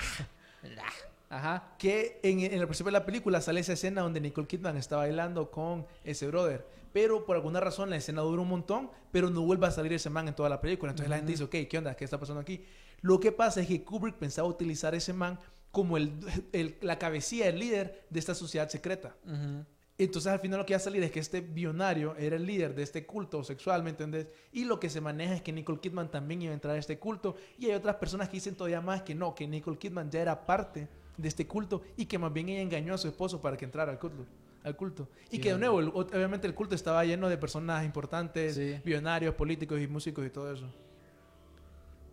Ajá. que en, en el principio de la película sale esa escena donde Nicole Kidman está bailando con ese brother. Pero por alguna razón la escena dura un montón, pero no vuelve a salir ese man en toda la película. Entonces la gente dice, ok, ¿qué onda? ¿Qué está pasando aquí? Lo que pasa es que Kubrick pensaba utilizar ese man como el, el- la cabecilla, el líder de esta sociedad secreta. Ujú. Entonces al final lo que va a salir es que este billonario era el líder de este culto sexual, ¿me entendés? Y lo que se maneja es que Nicole Kidman también iba a entrar a este culto. Y hay otras personas que dicen todavía más que no, que Nicole Kidman ya era parte de este culto y que más bien ella engañó a su esposo para que entrara al culto. Al culto. Y Sí, que de nuevo, el- obviamente el culto estaba lleno de personas importantes, Sí. billonarios, políticos y músicos y todo eso.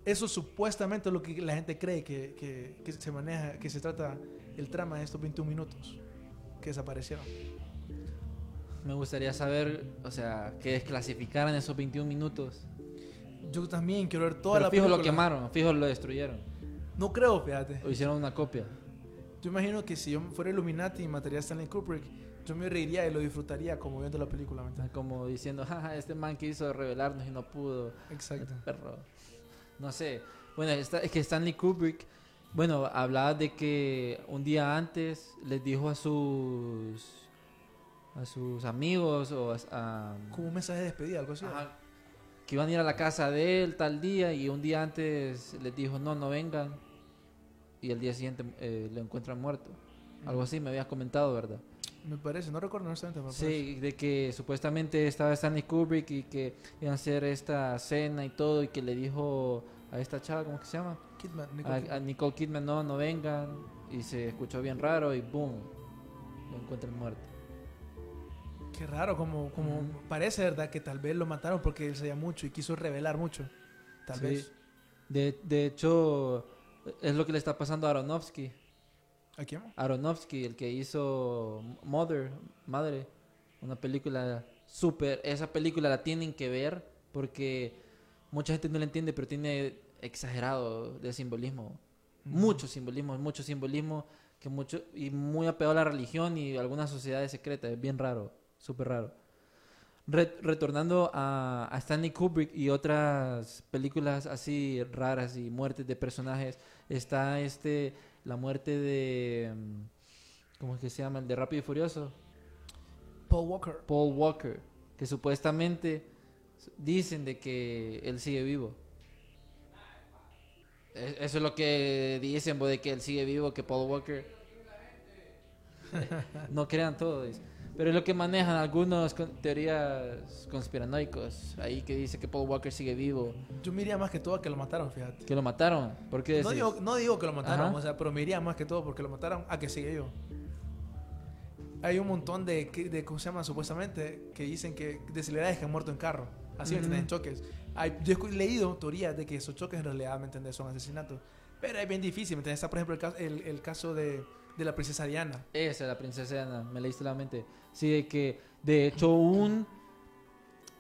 Eso supuestamente es lo que la gente cree que, que- que se maneja, que se trata el trama de estos 21 minutos que desaparecieron. Me gustaría saber, o sea, que desclasificaran esos 21 minutos. Yo también quiero ver toda Pero la fijo lo película. quemaron, fijo lo destruyeron. No creo, fíjate. O hicieron una copia. Yo imagino que si yo fuera Illuminati y mataría a Stanley Kubrick, yo me reiría y lo disfrutaría como viendo la película. Como diciendo, jaja, este man quiso revelarnos y no pudo. Exacto. Perro. No sé. Bueno, esta- es que Stanley Kubrick, bueno, hablaba de que un día antes les dijo a sus a sus amigos o a, a- Como un mensaje de despedida, algo así. ajá, que iban a ir a la casa de él tal día y un día antes les dijo, no, no vengan. Y el día siguiente eh, lo encuentran muerto. Algo así me habías comentado, ¿verdad? Me parece, no recuerdo honestamente. me parece. Sí, de que supuestamente estaba Stanley Kubrick y que iban a hacer esta cena y todo y que le dijo a esta chava, ¿cómo que se llama? Kidman, Nicole A, Kidman. a Nicole Kidman, no, no vengan y se escuchó bien raro y boom, lo encuentran muerto. Qué raro, como, como parece, ¿verdad? Que tal vez lo mataron porque él sabía mucho y quiso revelar mucho. Tal Sí. vez. De, de hecho, es lo que le está pasando a Aronofsky. ¿A quién? Aronofsky, el que hizo Mother, Madre, una película súper, esa película la tienen que ver porque mucha gente no la entiende, pero tiene exagerado de simbolismo. Mucho simbolismo, mucho simbolismo que mucho y muy apegado a la religión y algunas sociedades secretas, es bien raro, súper raro. Re- retornando a, a Stanley Kubrick y otras películas así raras y muertes de personajes, está este la muerte de mm, ¿cómo es que se llama? El de Rápido y Furioso, Paul Walker. Paul Walker, que supuestamente dicen de que él sigue vivo. E- Eso es lo que dicen, de que él sigue vivo, que Paul Walker. no crean todo, dice. Pero es lo que manejan algunos con teorías conspiranoicos. Ahí que dice que Paul Walker sigue vivo, Yo me iría más que todo a que lo mataron, fíjate. que lo mataron. ¿Por qué No digo, no digo que lo mataron, Ajá. o sea, pero me iría más que todo porque lo mataron a que sigue yo. hay un montón de, de, ¿cómo se llama? Supuestamente, que dicen que de celebridades que han muerto en carro. Así, ¿me Ujú. entiendes? En choques. Hay, yo he leído teorías de que esos choques en realidad, ¿me entiendes? Son asesinatos. Pero es bien difícil, ¿me entiendes? Está, por ejemplo, el caso, el, el caso de, de la princesa Diana. Esa es la princesa Ana, me leíste la mente. Sí, de que de hecho un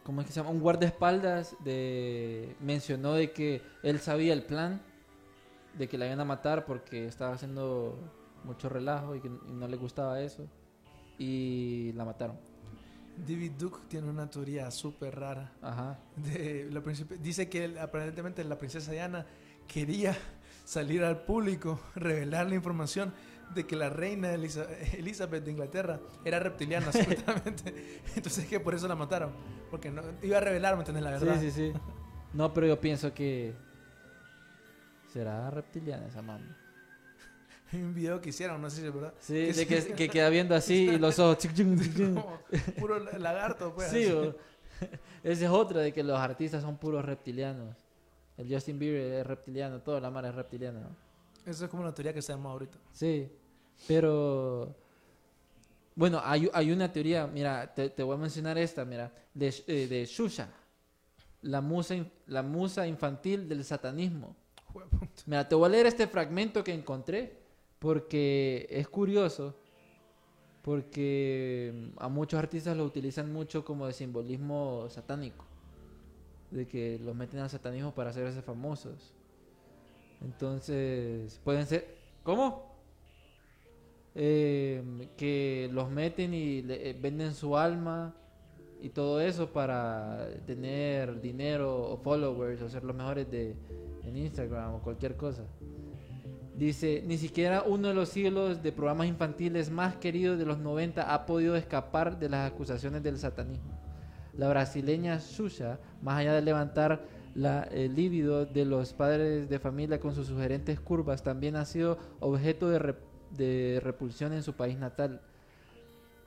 ¿cómo es que se llama? Un guardaespaldas de mencionó de que él sabía el plan de que la iban a matar porque estaba haciendo mucho relajo y que y no le gustaba eso y la mataron. David Duke tiene una teoría súper rara. Ajá. de la príncipe- dice que él, aparentemente la princesa Diana quería salir al público, revelar la información de que la reina Elizabeth de Inglaterra era reptiliana, supuestamente. Entonces que por eso la mataron. Porque no, iba a revelar, ¿me? La verdad. Sí, sí, sí. No, pero yo pienso que será reptiliana esa mami. Hay un video que hicieron, no sé si es verdad. Sí, de que, que queda viendo así y los ojos. Como puro lagarto, pues. Sí, o- esa es otra de que los artistas son puros reptilianos. El Justin Bieber es reptiliano, toda la mara es reptiliana. ¿no? Eso es como una teoría que se llama ahorita. Sí, pero bueno, hay, hay una teoría, mira, te, te voy a mencionar esta, mira, de, eh, de Shusha, la musa, la musa infantil del satanismo. Mira, te voy a leer este fragmento que encontré porque es curioso, porque mm, a muchos artistas lo utilizan mucho como de simbolismo satánico, de que los meten al satanismo para hacerse famosos. Entonces, pueden ser... ¿Cómo? Eh, que los meten y eh, venden su alma y todo eso para tener dinero o followers o ser los mejores de en Instagram o cualquier cosa. Dice, ni siquiera uno de los siglos de programas infantiles más queridos de los 90 ha podido escapar de las acusaciones del satanismo. La brasileña Xuxa, más allá de levantar la, el líbido de los padres de familia con sus sugerentes curvas, también ha sido objeto de, de repulsión en su país natal.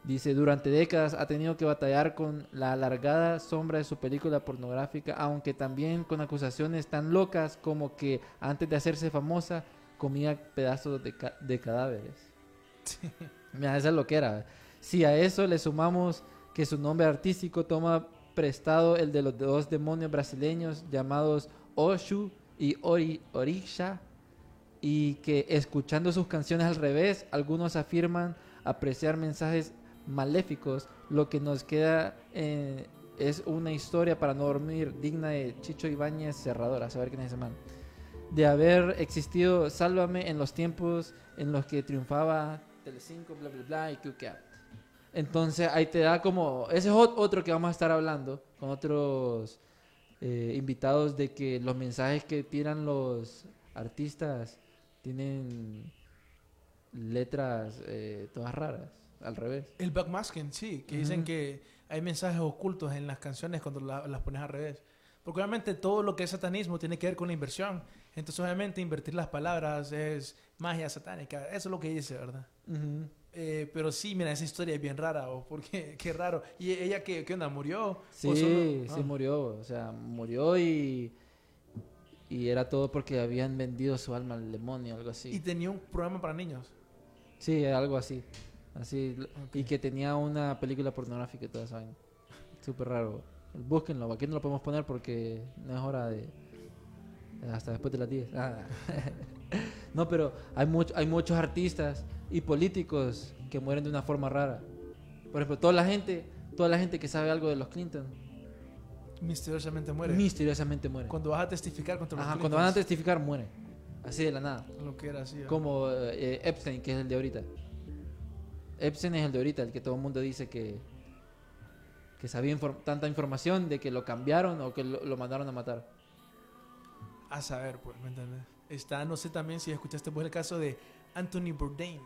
Dice, durante décadas ha tenido que batallar con la alargada sombra de su película pornográfica, aunque también con acusaciones tan locas como que antes de hacerse famosa comía pedazos de, ca- de cadáveres. Mira, esa es lo que era. Si a eso le sumamos que su nombre artístico toma prestado el de los dos demonios brasileños llamados Oshu y Ori, Orisha, y que escuchando sus canciones al revés, algunos afirman apreciar mensajes maléficos, lo que nos queda eh, es una historia para no dormir digna de Chicho Ibáñez Cerrador, a saber quién es ese man. De haber existido Sálvame en los tiempos en los que triunfaba Telecinco, bla, bla, bla, y QK. Entonces ahí te da como... Ese es ot- otro que vamos a estar hablando con otros eh, invitados de que los mensajes que tiran los artistas tienen letras eh, todas raras, al revés. El backmasking, sí, que dicen que hay mensajes ocultos en las canciones cuando la- las pones al revés. Porque obviamente todo lo que es satanismo tiene que ver con la inversión. Entonces obviamente invertir las palabras es magia satánica. Eso es lo que dice, ¿verdad? Ujú. Eh, pero sí, mira, esa historia es bien rara, o porque qué raro. ¿Y ella qué, qué onda? ¿Murió? Sí, ¿O solo- sí ah. murió, o sea, murió y y era todo porque habían vendido su alma al demonio, algo Y así. tenía un programa para niños. Sí, algo así. Así y que tenía una película pornográfica y toda esa vaina. Súper raro. Búsquenlo, aquí no lo podemos poner porque no es hora de hasta después de las 10. Ah. no, pero hay mucho, hay muchos artistas y políticos que mueren de una forma rara. Por ejemplo, toda la gente, toda la gente que sabe algo de los Clinton Misteriosamente muere. misteriosamente muere. Cuando vas a testificar contra los Ajá, cuando van a testificar muere. Así de la nada. Lo que era así. ¿verdad? Como eh, Epstein, que es el de ahorita. Epstein es el de ahorita, el que todo el mundo dice que que sabía infor- tanta información de que lo cambiaron o que lo, lo mandaron a matar. A saber, pues, ¿me entiendes? Está, no sé también si escuchaste pues el caso de Anthony Bourdain,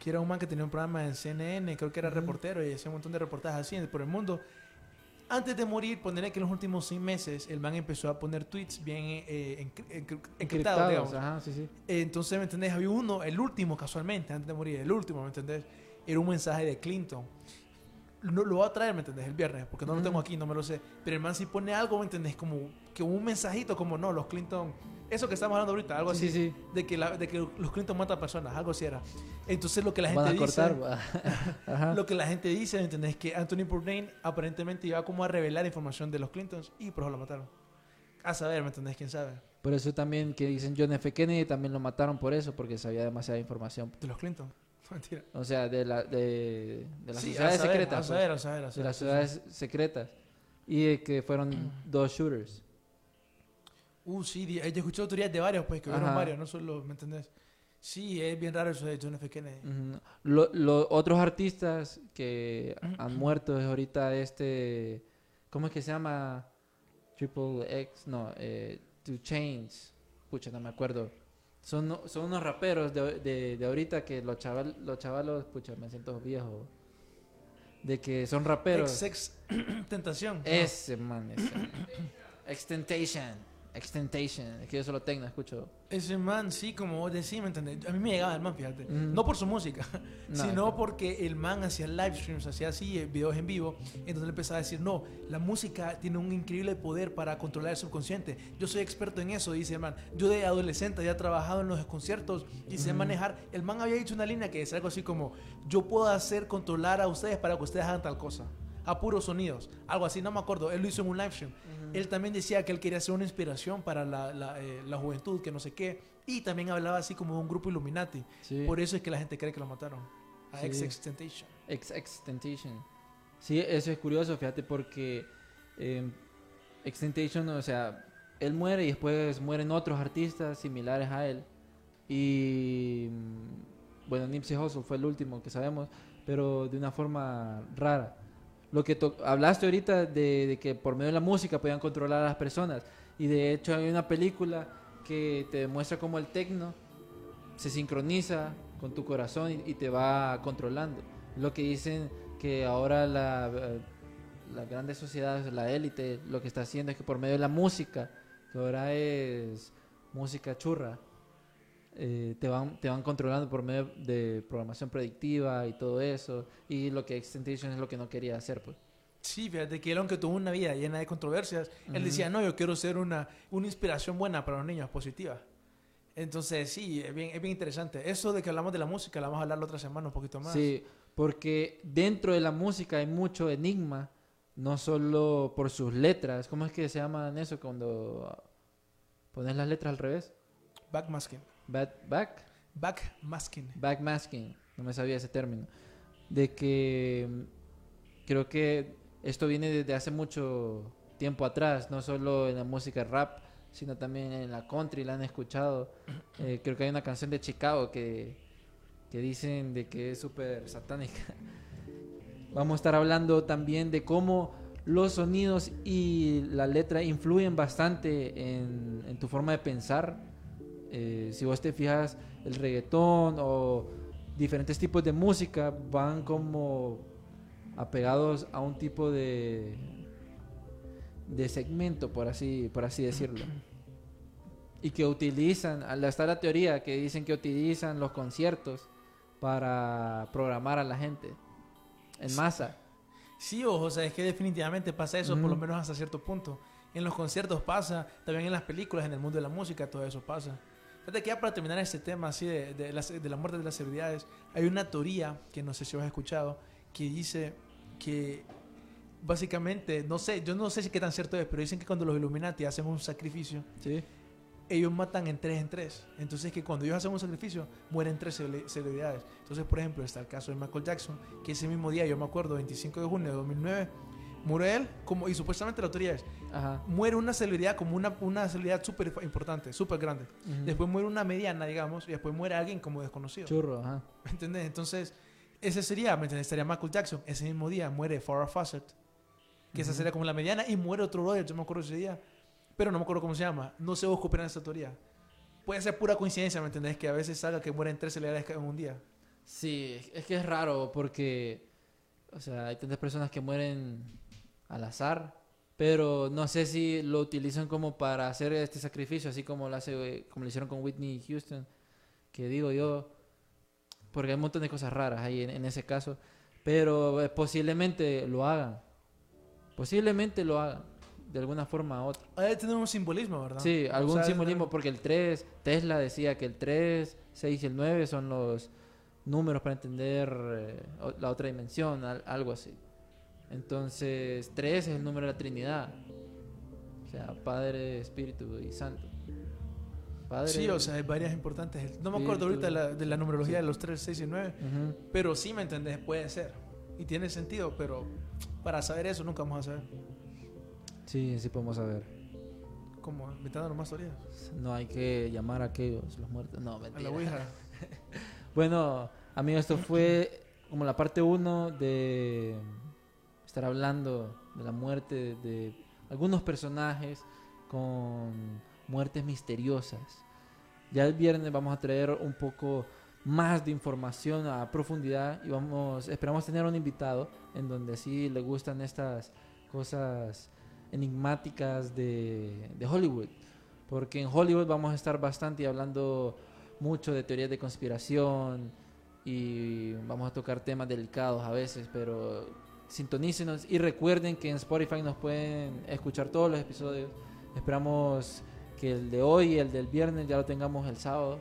que era un man que tenía un programa en CNN, creo que era reportero y hacía un montón de reportajes así por el mundo. Antes de morir, ponerle que en los últimos seis meses el man empezó a poner tweets bien eh, encri- encri- encriptados, digamos. Ajá, sí, sí. Entonces, ¿me entendés? Había uno, el último casualmente, antes de morir, el último, ¿me entendés? Era un mensaje de Clinton. no lo va a traer, ¿me entendés? El viernes, porque no lo tengo aquí, no me lo sé. Pero el man sí pone algo, ¿me entendés? Como que un mensajito, como no, los Clinton. Eso que estamos hablando ahorita, algo así. Sí, sí. De, que la- de que los Clinton matan personas, algo así era. Entonces lo que la gente Van a dice. cortar. Ajá. Lo que la gente dice, ¿me entendés? Que Anthony Bourdain aparentemente iba como a revelar información de los Clintons y por eso lo mataron. A saber, ¿me entendés? ¿Quién sabe? Por eso también que dicen John F. Kennedy también lo mataron por eso, porque sabía demasiada información. De los Clinton. Mentira. O sea, de, la, de, de las Sí, sociedades secretas. A pues. saber, a saber, a de saber. las sí, ciudades secretas. Y de que fueron dos shooters. Uh, sí, di- yo escuché teorías de varios, pues, que fueron varios, no solo, ¿me entendés? Sí, es bien raro eso de John F. Kennedy. Ujú. Lo- lo- otros artistas que han muerto es ahorita este. ¿Cómo es que se llama? Triple X, no, eh, Two Chains. Pucha, no me acuerdo. Son, son unos raperos de, de, de ahorita que los, chaval, los chavalos, pucha, me siento viejo. De que son raperos. Ex, ex Tentación. Ese man, ese. Extentation. Extentation. Es que yo solo tengo, escucho. Ese man, sí, como vos decís, ¿me entendés? A mí me llegaba el man, fíjate. Ujú. No por su música, No, sino es- porque el man hacía live streams, hacía así, eh, videos en vivo. Entonces empezaba a decir, no, la música tiene un increíble poder para controlar el subconsciente. Yo soy experto en eso, dice el man. Yo de adolescente había trabajado en los conciertos y sé manejar. El man había dicho una línea que decía algo así como, yo puedo hacer controlar a ustedes para que ustedes hagan tal cosa. A puros sonidos, algo así, no me acuerdo. Él lo hizo en un live stream. Él también decía que él quería ser una inspiración para la, la, eh, la juventud, que no sé qué. Y también hablaba así como de un grupo Illuminati. Sí. Por eso es que la gente cree que lo mataron. A Sí. ex Extentation. Ex Extentation. Sí, eso es curioso, fíjate, porque eh, Extentation, o sea, él muere y después mueren otros artistas similares a él. Y mm, bueno, Nipsey Hussle fue el último que sabemos, pero de una forma rara. Lo que hablaste ahorita de, que por medio de la música podían controlar a las personas. Y de hecho hay una película que te demuestra cómo el tecno se sincroniza con tu corazón y, y te va controlando. Lo que dicen que ahora la, eh, las grandes sociedades, la élite, lo que está haciendo es que por medio de la música, que ahora es música churra, eh, te, van, te van controlando por medio de programación predictiva y todo eso. Y lo que Extentation es lo que no quería hacer, pues. Sí, fíjate que él, aunque tuvo una vida llena de controversias, él decía, no, yo quiero ser una, una inspiración buena para los niños, positiva. Entonces, sí, es bien, es bien interesante. Eso de que hablamos de la música, la vamos a hablar la otra semana un poquito más. Sí, porque dentro de la música hay mucho enigma, no solo por sus letras. ¿Cómo es que se llaman eso cuando pones las letras al revés? Backmasking. Back, back, Backmasking. backmasking. No me sabía ese término. De que creo que esto viene desde hace mucho tiempo atrás, no solo en la música rap, sino también en la country, la han escuchado. Eh, creo que hay una canción de Chicago que, que dicen de que es súper satánica. Vamos a estar hablando también de cómo los sonidos y la letra influyen bastante en, en tu forma de pensar. Eh, si vos te fijas, el reggaetón o diferentes tipos de música van como apegados a un tipo de de segmento, por así, por así decirlo. Y que utilizan, al está la teoría que dicen que utilizan los conciertos para programar a la gente en masa. Sí, ojo, o sea, es que definitivamente pasa eso, por lo menos hasta cierto punto. En los conciertos pasa, también en las películas, en el mundo de la música, todo eso pasa. Fíjate que ya para terminar este tema así de, de, las- de la muerte de las celebridades, hay una teoría que no sé si has escuchado, que dice que básicamente, no sé, yo no sé si qué tan cierto es, pero dicen que cuando los Illuminati hacen un sacrificio, ¿sí? ellos matan en tres en tres. Entonces que cuando ellos hacen un sacrificio, mueren tres cele- celebridades. Entonces, por ejemplo, está el caso de Michael Jackson, que ese mismo día, yo me acuerdo, 25 de junio de 2009, muere él, como, y supuestamente la teoría es, Ajá. muere una celebridad como una, una celebridad súper importante, súper grande. Ujú. Después muere una mediana, digamos, y después muere alguien como desconocido. Churro, ajá. ¿Me entiendes? Entonces, ese sería, ¿me entiendes? Estaría Michael Jackson. Ese mismo día muere Farrah Fawcett, que esa sería como la mediana, y muere otro brother, yo me acuerdo ese día, pero no me acuerdo cómo se llama. No qué opinas de esa teoría. Puede ser pura coincidencia, ¿me entendés? Que a veces salga que mueren tres celebridades en un día. Sí, es que es raro porque, o sea, hay tantas personas que mueren al azar, pero no sé si lo utilizan como para hacer este sacrificio, así como lo, hace, como lo hicieron con Whitney Houston, que digo yo, porque hay un montón de cosas raras ahí en, en ese caso, Pero eh, posiblemente lo hagan. Posiblemente lo hagan. De alguna forma u otra. Ha de tener un simbolismo, ¿verdad? Sí, O algún sea, simbolismo, porque el 3, Tesla decía que el 3, 6 y el 9 son los números para entender eh, la otra dimensión, al- algo así. Entonces, 3 es el número de la Trinidad. O sea, Padre, Espíritu y Santo. Padre, Sí, o sea, hay varias importantes. No me acuerdo ahorita de la, de la numerología de los 3, 6 y 9. Ujú. Pero sí me entendés, puede ser. Y tiene sentido, pero para saber eso nunca vamos a saber. Sí, sí podemos saber. Como inventando más teorías. No hay que llamar a aquellos, los muertos. No, A mentira. la Ouija. Bueno, amigos, esto fue como la parte 1 de estar hablando de la muerte de algunos personajes con muertes misteriosas. Ya el viernes vamos a traer un poco más de información a profundidad y vamos esperamos tener un invitado en donde sí le gustan estas cosas enigmáticas de, de Hollywood. Porque en Hollywood vamos a estar bastante hablando mucho de teorías de conspiración y vamos a tocar temas delicados a veces, pero sintonícenos y recuerden que en Spotify nos pueden escuchar todos los episodios. Esperamos que el de hoy y el del viernes ya lo tengamos el sábado,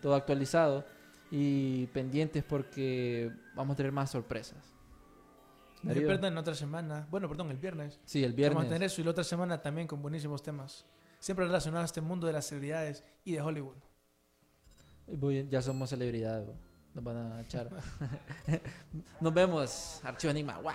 todo actualizado y pendientes porque vamos a tener más sorpresas. No se Darío. pierdan la otra semana. Bueno, perdón, el viernes. Sí, el Vamos a viernes. tener eso y la otra semana también con buenísimos temas. Siempre relacionados a este mundo de las celebridades y de Hollywood. Voy- ya somos celebridades. Nos van a echar. Nos vemos, Archivo Enigma. ¡Guau!